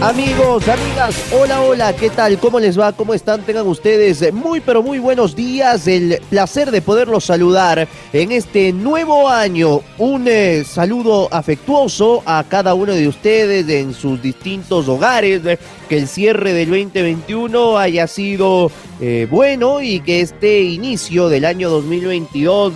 Amigos, amigas, hola, hola, ¿qué tal? ¿Cómo les va? ¿Cómo están? Tengan ustedes muy, pero muy buenos días. El placer de poderlos saludar en este nuevo año. Un eh, saludo afectuoso a cada uno de ustedes en sus distintos hogares. Que el cierre del 2021 haya sido eh, bueno y que este inicio del año 2022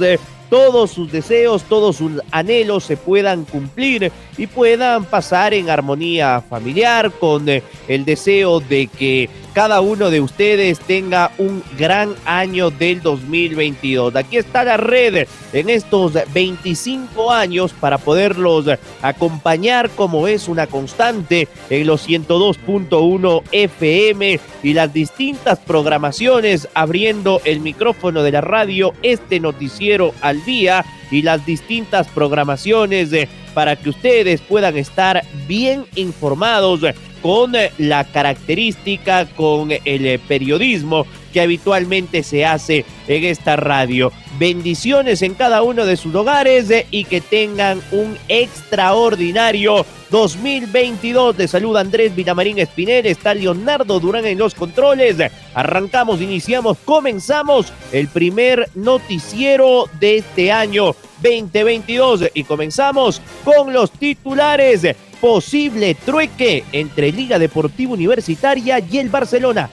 todos sus deseos, todos sus anhelos se puedan cumplir y puedan pasar en armonía familiar con eh, el deseo de que cada uno de ustedes tenga un gran año del 2022. Aquí está la red en estos 25 años para poderlos acompañar como es una constante en los 102.1 FM y las distintas programaciones abriendo el micrófono de la radio, este noticiero al día y las distintas programaciones para que ustedes puedan estar bien informados con eh, la característica, con el eh, periodismo que habitualmente se hace en esta radio. Bendiciones en cada uno de sus hogares eh, y que tengan un extraordinario 2022. De salud Andrés Villamarín Espinel, está Leonardo Durán en los controles. Arrancamos, iniciamos, comenzamos el primer noticiero de este año 2022 y comenzamos con los titulares posible trueque entre Liga Deportiva Universitaria y el Barcelona.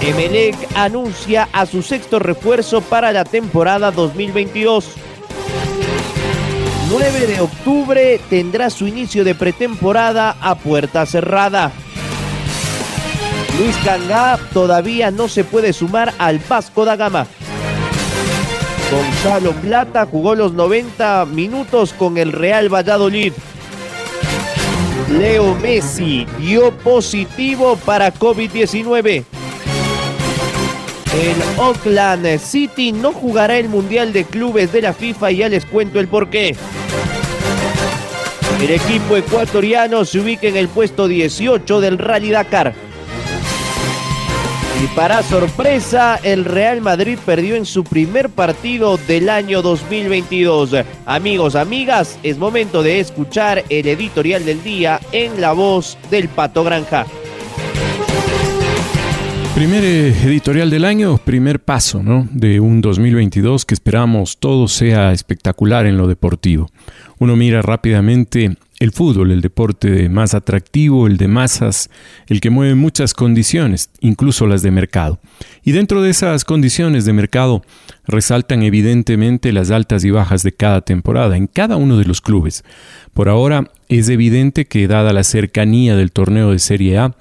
Emelec anuncia a su sexto refuerzo para la temporada 2022. 9 de octubre tendrá su inicio de pretemporada a puerta cerrada. Luis Cangá todavía no se puede sumar al Vasco da Gama. Gonzalo Plata jugó los 90 minutos con el Real Valladolid. Leo Messi dio positivo para COVID-19. El Oakland City no jugará el Mundial de Clubes de la FIFA y ya les cuento el porqué. El equipo ecuatoriano se ubica en el puesto 18 del Rally Dakar. Y para sorpresa, el Real Madrid perdió en su primer partido del año 2022. Amigos, amigas, es momento de escuchar el editorial del día en la voz del Pato Granja. Primer editorial del año, primer paso ¿no? de un 2022 que esperamos todo sea espectacular en lo deportivo. Uno mira rápidamente el fútbol, el deporte más atractivo, el de masas, el que mueve muchas condiciones, incluso las de mercado. Y dentro de esas condiciones de mercado resaltan evidentemente las altas y bajas de cada temporada en cada uno de los clubes. Por ahora es evidente que dada la cercanía del torneo de Serie A,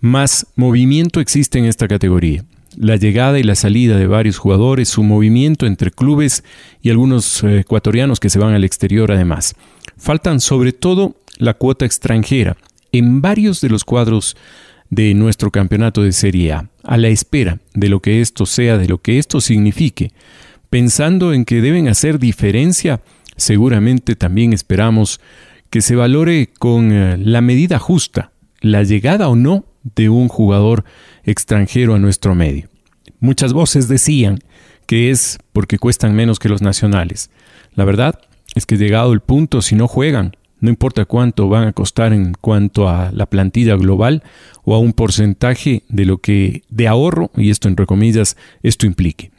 más movimiento existe en esta categoría. La llegada y la salida de varios jugadores, su movimiento entre clubes y algunos eh, ecuatorianos que se van al exterior además. Faltan sobre todo la cuota extranjera en varios de los cuadros de nuestro campeonato de Serie A, a la espera de lo que esto sea, de lo que esto signifique. Pensando en que deben hacer diferencia, seguramente también esperamos que se valore con eh, la medida justa la llegada o no de un jugador extranjero a nuestro medio. Muchas voces decían que es porque cuestan menos que los nacionales. La verdad es que llegado el punto, si no juegan, no importa cuánto van a costar en cuanto a la plantilla global o a un porcentaje de lo que de ahorro, y esto entre comillas, esto implique.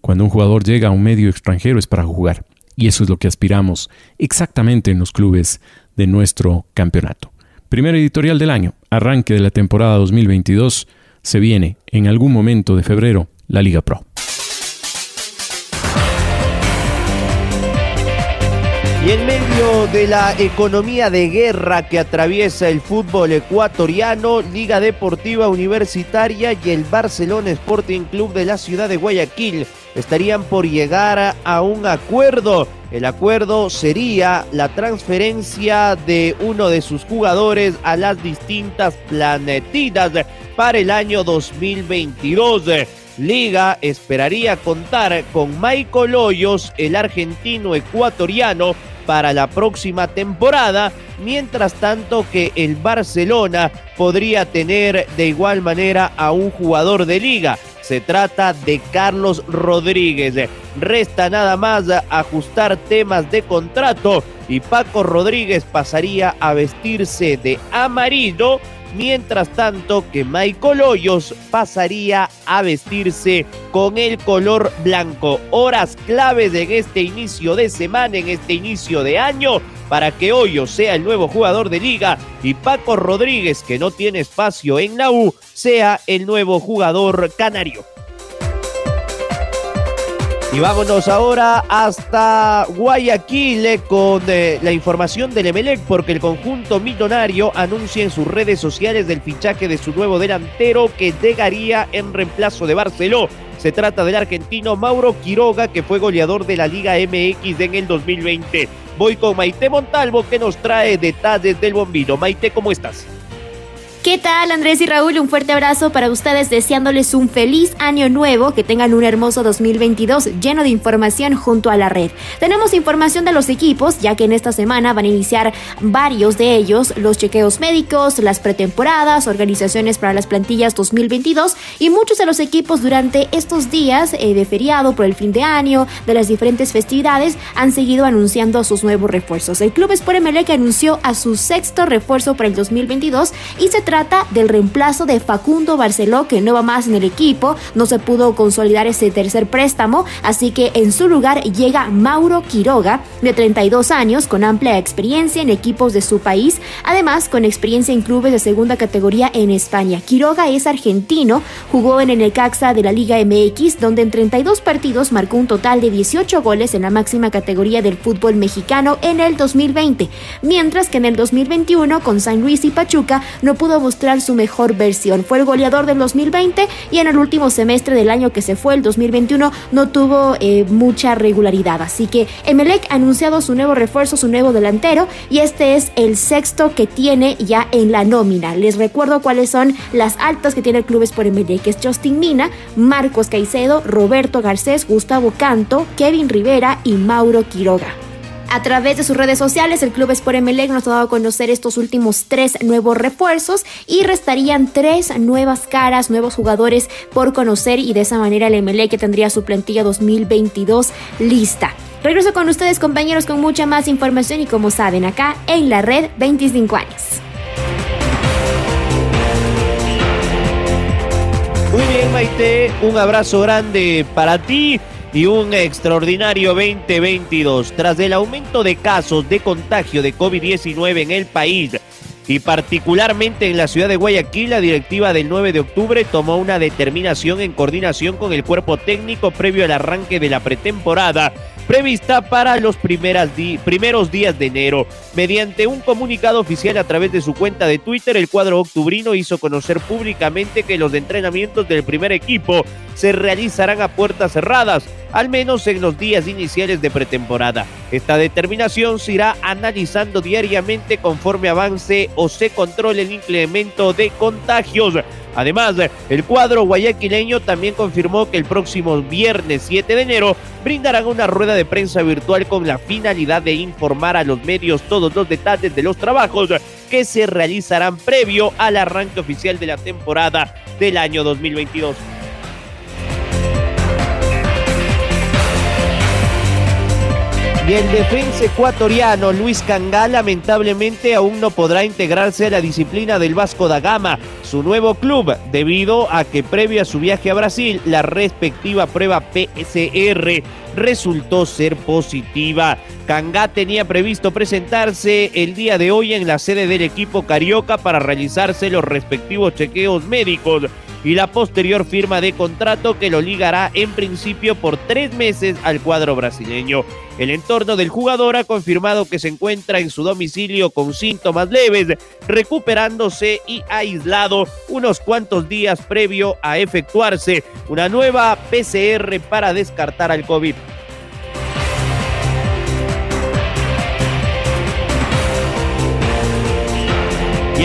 Cuando un jugador llega a un medio extranjero es para jugar, y eso es lo que aspiramos exactamente en los clubes de nuestro campeonato. Primer editorial del año, arranque de la temporada 2022, se viene en algún momento de febrero la Liga Pro. Y en medio de la economía de guerra que atraviesa el fútbol ecuatoriano, Liga Deportiva Universitaria y el Barcelona Sporting Club de la ciudad de Guayaquil estarían por llegar a un acuerdo. El acuerdo sería la transferencia de uno de sus jugadores a las distintas planetitas para el año 2022. Liga esperaría contar con Michael Hoyos, el argentino ecuatoriano, para la próxima temporada, mientras tanto que el Barcelona podría tener de igual manera a un jugador de liga. Se trata de Carlos Rodríguez. Resta nada más ajustar temas de contrato y Paco Rodríguez pasaría a vestirse de amarillo mientras tanto que Michael Hoyos pasaría a vestirse con el color blanco. Horas claves en este inicio de semana, en este inicio de año, para que Hoyos sea el nuevo jugador de liga y Paco Rodríguez, que no tiene espacio en la U, sea el nuevo jugador canario. Y vámonos ahora hasta Guayaquil eh, con eh, la información del Emelec, porque el conjunto millonario anuncia en sus redes sociales del fichaje de su nuevo delantero que llegaría en reemplazo de Barceló. Se trata del argentino Mauro Quiroga, que fue goleador de la Liga MX en el 2020. Voy con Maite Montalvo, que nos trae detalles del bombino. Maite, ¿cómo estás? ¿Qué tal Andrés y Raúl? Un fuerte abrazo para ustedes deseándoles un feliz año nuevo, que tengan un hermoso 2022 lleno de información junto a la red. Tenemos información de los equipos, ya que en esta semana van a iniciar varios de ellos, los chequeos médicos, las pretemporadas, organizaciones para las plantillas 2022 y muchos de los equipos durante estos días eh, de feriado por el fin de año, de las diferentes festividades, han seguido anunciando sus nuevos refuerzos. El Club Sport que anunció a su sexto refuerzo para el 2022 y se trata trata del reemplazo de Facundo Barceló, que no va más en el equipo, no se pudo consolidar ese tercer préstamo, así que en su lugar llega Mauro Quiroga, de 32 años, con amplia experiencia en equipos de su país, además con experiencia en clubes de segunda categoría en España. Quiroga es argentino, jugó en el Caxa de la Liga MX, donde en 32 partidos marcó un total de 18 goles en la máxima categoría del fútbol mexicano en el 2020, mientras que en el 2021 con San Luis y Pachuca no pudo mostrar su mejor versión. Fue el goleador del 2020 y en el último semestre del año que se fue, el 2021, no tuvo eh, mucha regularidad. Así que Emelec ha anunciado su nuevo refuerzo, su nuevo delantero y este es el sexto que tiene ya en la nómina. Les recuerdo cuáles son las altas que tiene el Clubes por Emelec, es Justin Mina, Marcos Caicedo, Roberto Garcés, Gustavo Canto, Kevin Rivera y Mauro Quiroga. A través de sus redes sociales, el Club Sport Emelec nos ha dado a conocer estos últimos tres nuevos refuerzos y restarían tres nuevas caras, nuevos jugadores por conocer y de esa manera el Emelec tendría su plantilla 2022 lista. Regreso con ustedes compañeros con mucha más información y como saben acá en la red 25 años. Muy bien Maite, un abrazo grande para ti y un extraordinario 2022. Tras el aumento de casos de contagio de COVID-19 en el país y particularmente en la ciudad de Guayaquil, la directiva del 9 de octubre tomó una determinación en coordinación con el cuerpo técnico previo al arranque de la pretemporada prevista para los primeros días de enero. Mediante un comunicado oficial a través de su cuenta de Twitter, el cuadro octubrino hizo conocer públicamente que los entrenamientos del primer equipo se realizarán a puertas cerradas, al menos en los días iniciales de pretemporada. Esta determinación se irá analizando diariamente conforme avance o se controle el incremento de contagios. Además, el cuadro guayaquileño también confirmó que el próximo viernes 7 de enero brindarán una rueda de prensa virtual con la finalidad de informar a los medios todos los detalles de los trabajos que se realizarán previo al arranque oficial de la temporada del año 2022. Y el defensa ecuatoriano Luis Cangá lamentablemente aún no podrá integrarse a la disciplina del Vasco da Gama, su nuevo club, debido a que previo a su viaje a Brasil, la respectiva prueba PCR resultó ser positiva. Cangá tenía previsto presentarse el día de hoy en la sede del equipo carioca para realizarse los respectivos chequeos médicos y la posterior firma de contrato que lo ligará en principio por tres meses al cuadro brasileño. El entorno del jugador ha confirmado que se encuentra en su domicilio con síntomas leves, recuperándose y aislado unos cuantos días previo a efectuarse una nueva PCR para descartar al COVID.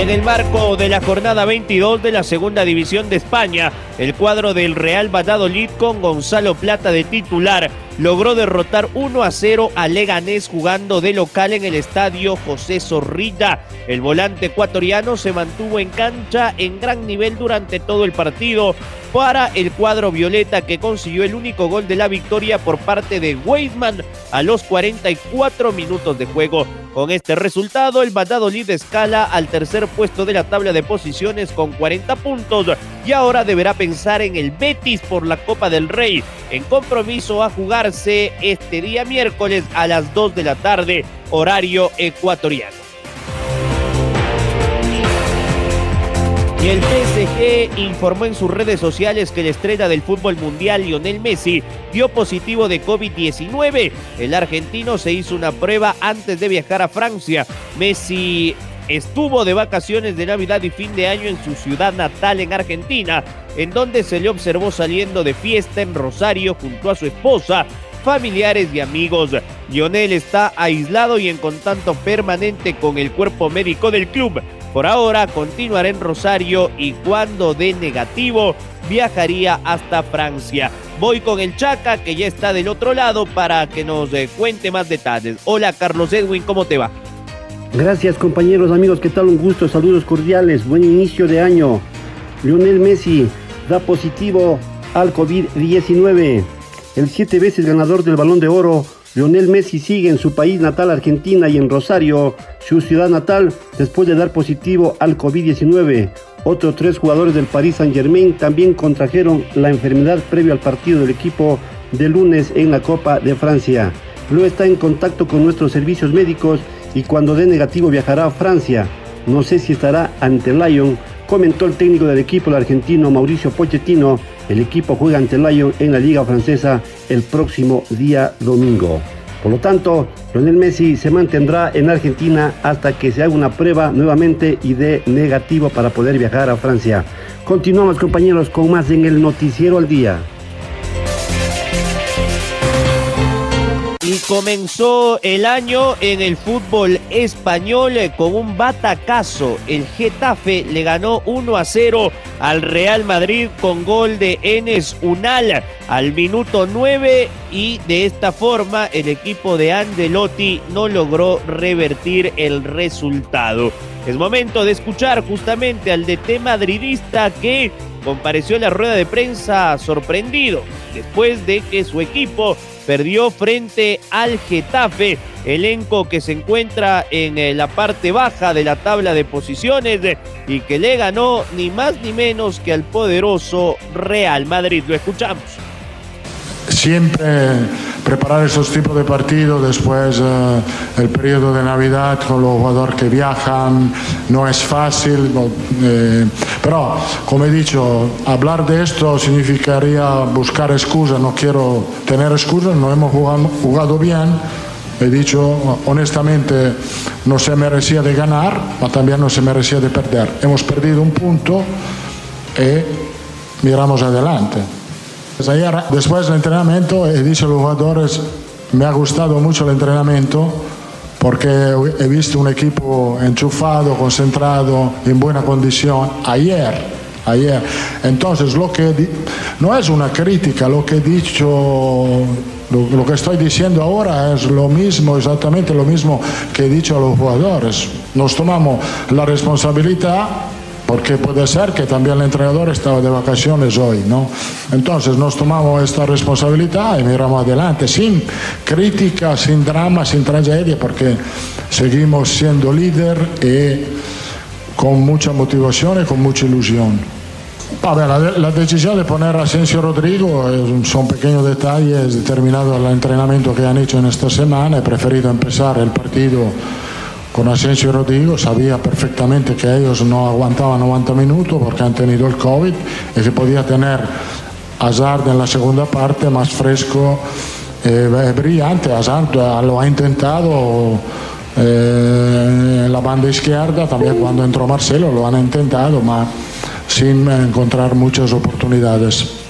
En el marco de la jornada 22 de la Segunda División de España, el cuadro del Real Valladolid con Gonzalo Plata de titular logró derrotar 1 a 0 a Leganés jugando de local en el estadio José Zorrilla. El volante ecuatoriano se mantuvo en cancha en gran nivel durante todo el partido para el cuadro violeta que consiguió el único gol de la victoria por parte de Weidman a los 44 minutos de juego. Con este resultado, el Valladolid escala al tercer puesto de la tabla de posiciones con 40 puntos y ahora deberá pensar en el Betis por la Copa del Rey, en compromiso a jugarse este día miércoles a las 2 de la tarde, horario ecuatoriano. Y el PSG informó en sus redes sociales que la estrella del fútbol mundial, Lionel Messi, dio positivo de COVID-19. El argentino se hizo una prueba antes de viajar a Francia. Messi estuvo de vacaciones de Navidad y fin de año en su ciudad natal en Argentina, en donde se le observó saliendo de fiesta en Rosario junto a su esposa, familiares y amigos. Lionel está aislado y en contacto permanente con el cuerpo médico del club. Por ahora continuará en Rosario y cuando dé negativo viajaría hasta Francia. Voy con el Chaca que ya está del otro lado para que nos eh, cuente más detalles. Hola Carlos Edwin, ¿cómo te va? Gracias compañeros, amigos, ¿qué tal? Un gusto, saludos cordiales, buen inicio de año. Lionel Messi da positivo al COVID-19. El siete veces ganador del balón de oro Lionel Messi sigue en su país natal Argentina y en Rosario, su ciudad natal, después de dar positivo al COVID-19. Otros tres jugadores del Paris Saint-Germain también contrajeron la enfermedad previo al partido del equipo de lunes en la Copa de Francia. Luego está en contacto con nuestros servicios médicos y cuando dé negativo viajará a Francia. No sé si estará ante Lyon, comentó el técnico del equipo el argentino Mauricio Pochettino el equipo juega ante Lyon en la Liga Francesa el próximo día domingo. Por lo tanto, Lionel Messi se mantendrá en Argentina hasta que se haga una prueba nuevamente y dé negativo para poder viajar a Francia. Continuamos compañeros con más en el Noticiero al Día. Y comenzó el año en el fútbol español con un batacazo. El Getafe le ganó 1 a 0 al Real Madrid con gol de Enes Unal al minuto 9 y de esta forma el equipo de Angelotti no logró revertir el resultado. Es momento de escuchar justamente al DT madridista que compareció en la rueda de prensa sorprendido después de que su equipo perdió frente al Getafe, elenco que se encuentra en eh, la parte baja de la tabla de posiciones y que le ganó ni más ni menos que al poderoso Real Madrid. Lo escuchamos siempre preparar esos tipos de partidos después eh, periodo de Navidad con los jugadores que viajan no es fácil, eh, pero como he dicho, hablar de esto significaría buscar excusas, no quiero tener excusas, no hemos jugado, jugado bien, he dicho honestamente no se merecía de ganar, pero también no se merecía de perder. Hemos perdido un punto y miramos adelante. Ayer, después del entrenamiento, he dicho a los jugadores, me ha gustado mucho el entrenamiento porque he visto un equipo enchufado, concentrado, en buena condición. Ayer, ayer. Entonces, lo que no es una crítica, lo que he dicho, lo, que estoy diciendo ahora es lo mismo, exactamente lo mismo que he dicho a los jugadores. Nos tomamos la responsabilidad porque puede ser que también el entrenador estaba de vacaciones hoy, ¿no? Entonces nos tomamos esta responsabilidad y miramos adelante, sin crítica, sin drama, sin tragedia, porque seguimos siendo líder y con mucha motivación y con mucha ilusión. la, decisión de poner a Asensio Rodrigo son pequeños detalles determinados al entrenamiento que han hecho en esta semana. He preferido empezar el partido con Asensio Rodrigo, sabía perfectamente que ellos no aguantaban 90 minutos porque han tenido el COVID y que podía tener Hazard en la segunda parte más fresco, eh, brillante. Hazard lo ha intentado eh, la banda izquierda, también cuando entró Marcelo lo han intentado, pero sin encontrar muchas oportunidades.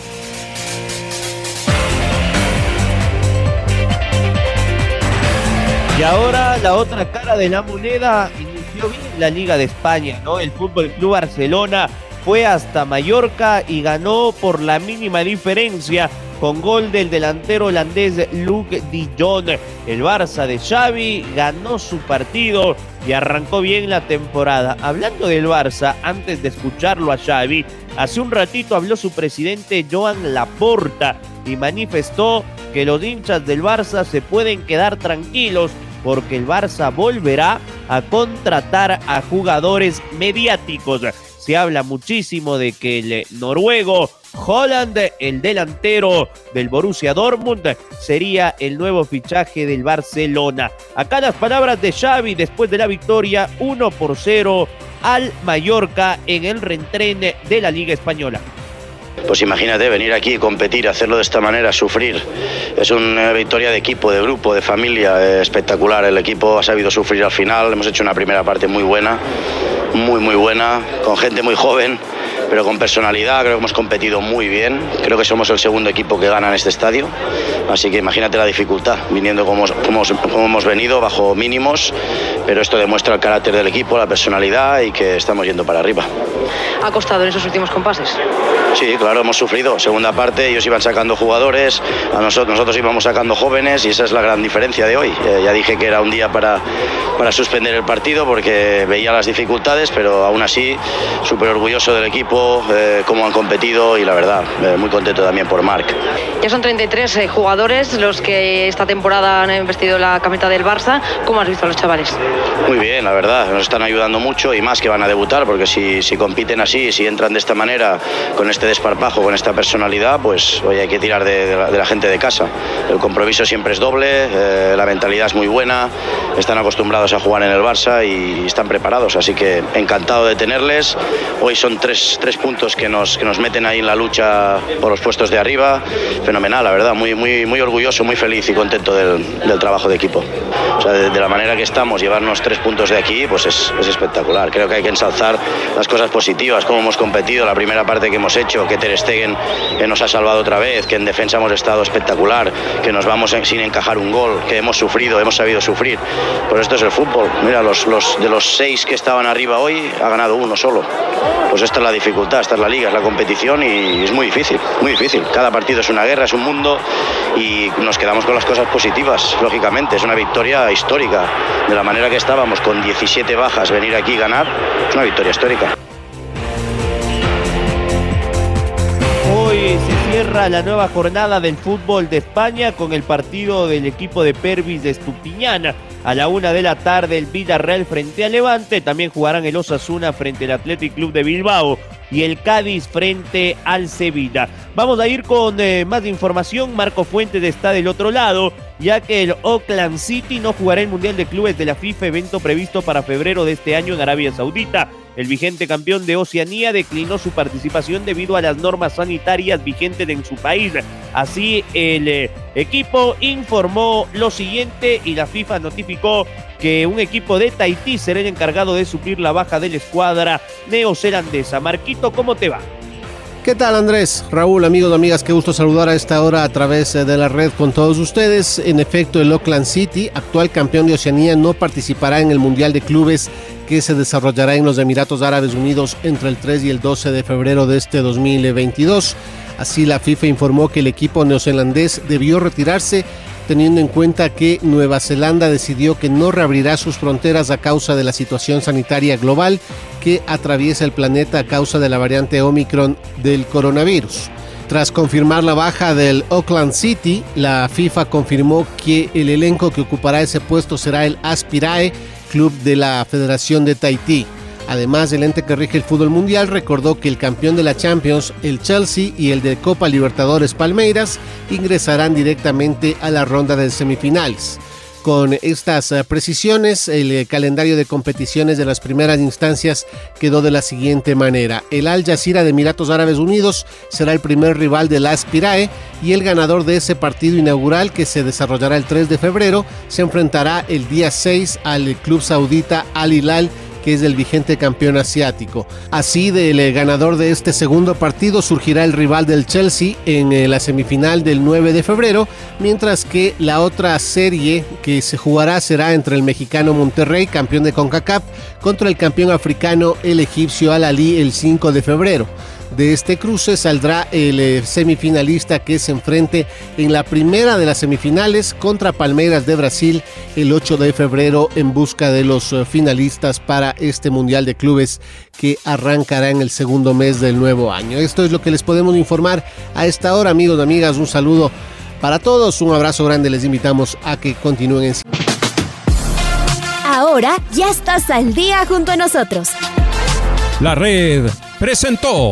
Y ahora la otra cara de la moneda inició bien la Liga de España, ¿no? El Fútbol Club Barcelona fue hasta Mallorca y ganó por la mínima diferencia con gol del delantero holandés Luke de Jong. El Barça de Xavi ganó su partido y arrancó bien la temporada. Hablando del Barça, antes de escucharlo a Xavi, hace un ratito habló su presidente Joan Laporta y manifestó que los hinchas del Barça se pueden quedar tranquilos porque el Barça volverá a contratar a jugadores mediáticos. Se habla muchísimo de que el noruego Holland, el delantero del Borussia Dortmund, sería el nuevo fichaje del Barcelona. Acá las palabras de Xavi después de la victoria 1 por 0 al Mallorca en el reentrén de la Liga Española. Pues imagínate venir aquí, competir, hacerlo de esta manera, sufrir. Es una victoria de equipo, de grupo, de familia, eh, espectacular. El equipo ha sabido sufrir al final. Hemos hecho una primera parte muy buena, muy, muy buena, con gente muy joven pero con personalidad, creo que hemos competido muy bien, creo que somos el segundo equipo que gana en este estadio, así que imagínate la dificultad, viniendo como, como, como hemos venido, bajo mínimos, pero esto demuestra el carácter del equipo, la personalidad y que estamos yendo para arriba. ¿Ha costado en esos últimos compases? Sí, claro, hemos sufrido. Segunda parte, ellos iban sacando jugadores, a nosotros, nosotros íbamos sacando jóvenes y esa es la gran diferencia de hoy. Eh, ya dije que era un día para, para suspender el partido porque veía las dificultades, pero aún así súper orgulloso del equipo eh, cómo han competido y la verdad, eh, muy contento también por Marc. Ya son 33 eh, jugadores los que esta temporada han vestido la camiseta del Barça. ¿Cómo has visto a los chavales? Muy bien, la verdad, nos están ayudando mucho y más que van a debutar, porque si, si compiten así, si entran de esta manera, con este desparpajo, con esta personalidad, pues hoy hay que tirar de, la, gente de casa. El compromiso siempre es doble, la mentalidad es muy buena, están acostumbrados a jugar en el Barça y, están preparados, así que encantado de tenerles. Hoy son tres puntos que nos, que nos meten ahí en la lucha por los puestos de arriba. Fenomenal, la verdad, muy, muy, muy orgulloso, muy feliz y contento del, del trabajo de equipo. O sea, de, la manera que estamos, llevarnos tres puntos de aquí, pues es, es, espectacular. Creo que hay que ensalzar las cosas positivas, cómo hemos competido, la primera parte que hemos hecho, que Ter Stegen que nos ha salvado otra vez, que en defensa hemos estado espectacular, que nos vamos sin encajar un gol, que hemos sufrido, hemos sabido sufrir. Pues esto es el fútbol. Mira, los, los, de los seis que estaban arriba hoy, ha ganado uno solo. Pues esta es la dificultad esta es la liga, es la competición y es muy difícil, muy difícil. Cada partido es una guerra, es un mundo y nos quedamos con las cosas positivas, lógicamente. Es una victoria histórica. De la manera que estábamos, con 17 bajas, venir aquí y ganar, es una victoria histórica. Hoy se cierra la nueva jornada del fútbol de España con el partido del equipo de Pervis de Estupiñana a la una de la tarde el Villarreal frente al Levante. También jugarán el Osasuna frente al Athletic Club de Bilbao y el Cádiz frente al Sevilla. Vamos a ir con eh, más información. Marco Fuentes está del otro lado, ya que el Oakland City no jugará el Mundial de Clubes de la FIFA, evento previsto para febrero de este año en Arabia Saudita. El vigente campeón de Oceanía declinó su participación debido a las normas sanitarias vigentes en su país. Así, el eh, equipo informó lo siguiente y la FIFA notificó que un equipo de Tahití será el encargado de suplir la baja de la escuadra neozelandesa. Marquito, ¿cómo te va? ¿Qué tal Andrés? Raúl, amigos, amigas, qué gusto saludar a esta hora a través de la red con todos ustedes. En efecto, el Oakland City, actual campeón de Oceanía, no participará en el Mundial de Clubes que se desarrollará en los Emiratos Árabes Unidos entre el 3 y el 12 de febrero de este 2022. Así la FIFA informó que el equipo neozelandés debió retirarse teniendo en cuenta que Nueva Zelanda decidió que no reabrirá sus fronteras a causa de la situación sanitaria global que atraviesa el planeta a causa de la variante Omicron del coronavirus. Tras confirmar la baja del Auckland City, la FIFA confirmó que el elenco que ocupará ese puesto será el Aspirae, club de la Federación de Tahití. Además, el ente que rige el fútbol mundial recordó que el campeón de la Champions, el Chelsea, y el de Copa Libertadores Palmeiras ingresarán directamente a la ronda de semifinales. Con estas eh, precisiones, el eh, calendario de competiciones de las primeras instancias quedó de la siguiente manera. El Al Jazeera de Emiratos Árabes Unidos será el primer rival de la Aspirae y el ganador de ese partido inaugural que se desarrollará el 3 de febrero se enfrentará el día 6 al club saudita Al Hilal que es el vigente campeón asiático. Así, del eh, ganador de este segundo partido surgirá el rival del Chelsea en eh, la semifinal del 9 de febrero, mientras que la otra serie que se jugará será entre el mexicano Monterrey, campeón de CONCACAF, contra el campeón africano el egipcio Al-Ali el 5 de febrero. De este cruce saldrá el eh, semifinalista que se enfrente en la primera de las semifinales contra Palmeiras de Brasil el 8 de febrero en busca de los eh, finalistas para este Mundial de Clubes que arrancará en el segundo mes del nuevo año. Esto es lo que les podemos informar a esta hora, amigos y amigas. Un saludo para todos, un abrazo grande, les invitamos a que continúen en... Ahora ya estás al día junto a nosotros. La red presentó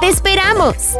¡Te esperamos!